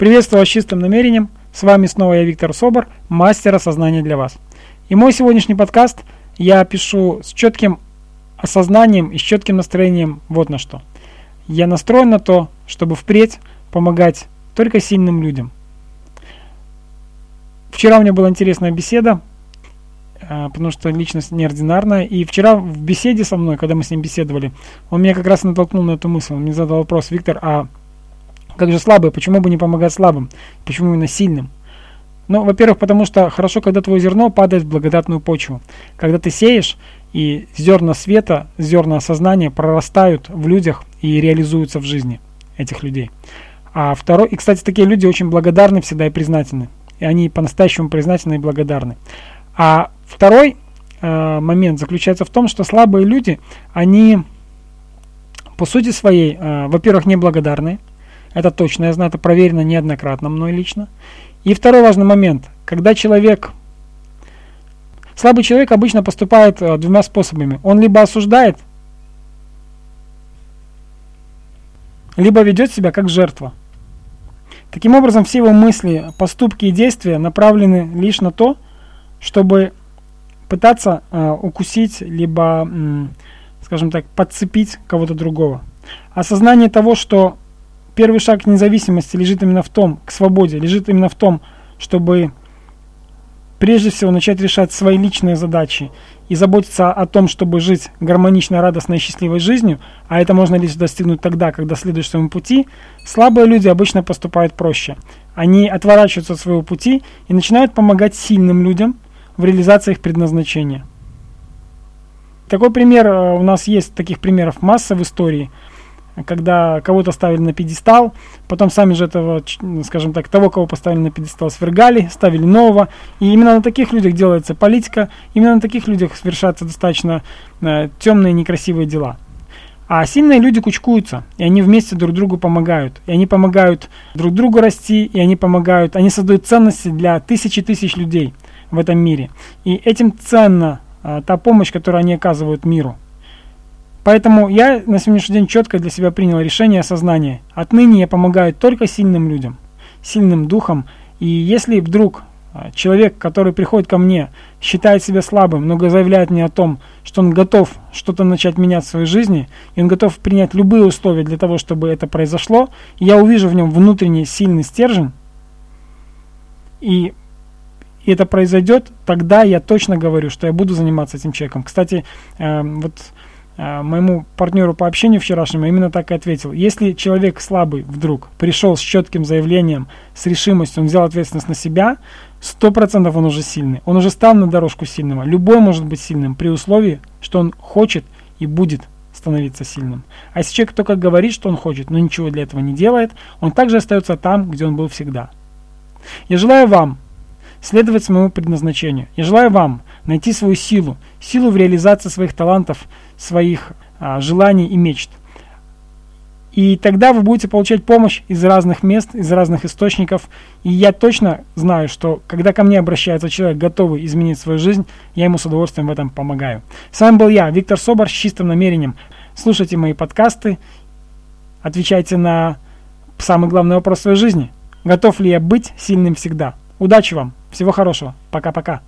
Приветствую вас с чистым намерением. С вами снова я, Виктор Собор, мастер осознания для вас. И мой сегодняшний подкаст я пишу с четким осознанием и с четким настроением вот на что. Я настроен на то, чтобы впредь помогать только сильным людям. Вчера у меня была интересная беседа, а, потому что личность неординарная. И вчера в беседе со мной, когда мы с ним беседовали, он меня как раз натолкнул на эту мысль. Он мне задал вопрос, Виктор, а как же слабые, почему бы не помогать слабым? Почему именно сильным? Ну, во-первых, потому что хорошо, когда твое зерно падает в благодатную почву. Когда ты сеешь, и зерна света, зерна осознания прорастают в людях и реализуются в жизни этих людей. А второй, и, кстати, такие люди очень благодарны всегда и признательны. И они по-настоящему признательны и благодарны. А второй э, момент заключается в том, что слабые люди, они по сути своей, э, во-первых, неблагодарны, это точно, я знаю, это проверено неоднократно мной лично. И второй важный момент. Когда человек... Слабый человек обычно поступает э, двумя способами. Он либо осуждает, либо ведет себя как жертва. Таким образом, все его мысли, поступки и действия направлены лишь на то, чтобы пытаться э, укусить, либо, э, скажем так, подцепить кого-то другого. Осознание того, что первый шаг к независимости лежит именно в том, к свободе, лежит именно в том, чтобы прежде всего начать решать свои личные задачи и заботиться о том, чтобы жить гармоничной, радостной и счастливой жизнью, а это можно лишь достигнуть тогда, когда следуешь своему пути, слабые люди обычно поступают проще. Они отворачиваются от своего пути и начинают помогать сильным людям в реализации их предназначения. Такой пример, э, у нас есть таких примеров масса в истории – когда кого-то ставили на пьедестал, потом сами же этого, скажем так, того, кого поставили на пьедестал, свергали, ставили нового. И именно на таких людях делается политика, именно на таких людях совершаются достаточно э, темные, некрасивые дела. А сильные люди кучкуются, и они вместе друг другу помогают. И они помогают друг другу расти, и они помогают, они создают ценности для тысячи тысяч людей в этом мире. И этим ценна э, та помощь, которую они оказывают миру. Поэтому я на сегодняшний день четко для себя принял решение осознания. Отныне я помогаю только сильным людям, сильным духом. И если вдруг а, человек, который приходит ко мне, считает себя слабым, но заявляет мне о том, что он готов что-то начать менять в своей жизни, и он готов принять любые условия для того, чтобы это произошло, и я увижу в нем внутренний сильный стержень, и это произойдет, тогда я точно говорю, что я буду заниматься этим человеком. Кстати, э, вот моему партнеру по общению вчерашнему именно так и ответил. Если человек слабый вдруг пришел с четким заявлением, с решимостью, он взял ответственность на себя, сто процентов он уже сильный. Он уже стал на дорожку сильного. Любой может быть сильным при условии, что он хочет и будет становиться сильным. А если человек только говорит, что он хочет, но ничего для этого не делает, он также остается там, где он был всегда. Я желаю вам следовать своему предназначению. Я желаю вам найти свою силу, силу в реализации своих талантов, своих а, желаний и мечт. И тогда вы будете получать помощь из разных мест, из разных источников. И я точно знаю, что когда ко мне обращается человек, готовый изменить свою жизнь, я ему с удовольствием в этом помогаю. С вами был я, Виктор Собор, с чистым намерением. Слушайте мои подкасты, отвечайте на самый главный вопрос своей жизни. Готов ли я быть сильным всегда? Удачи вам, всего хорошего, пока-пока.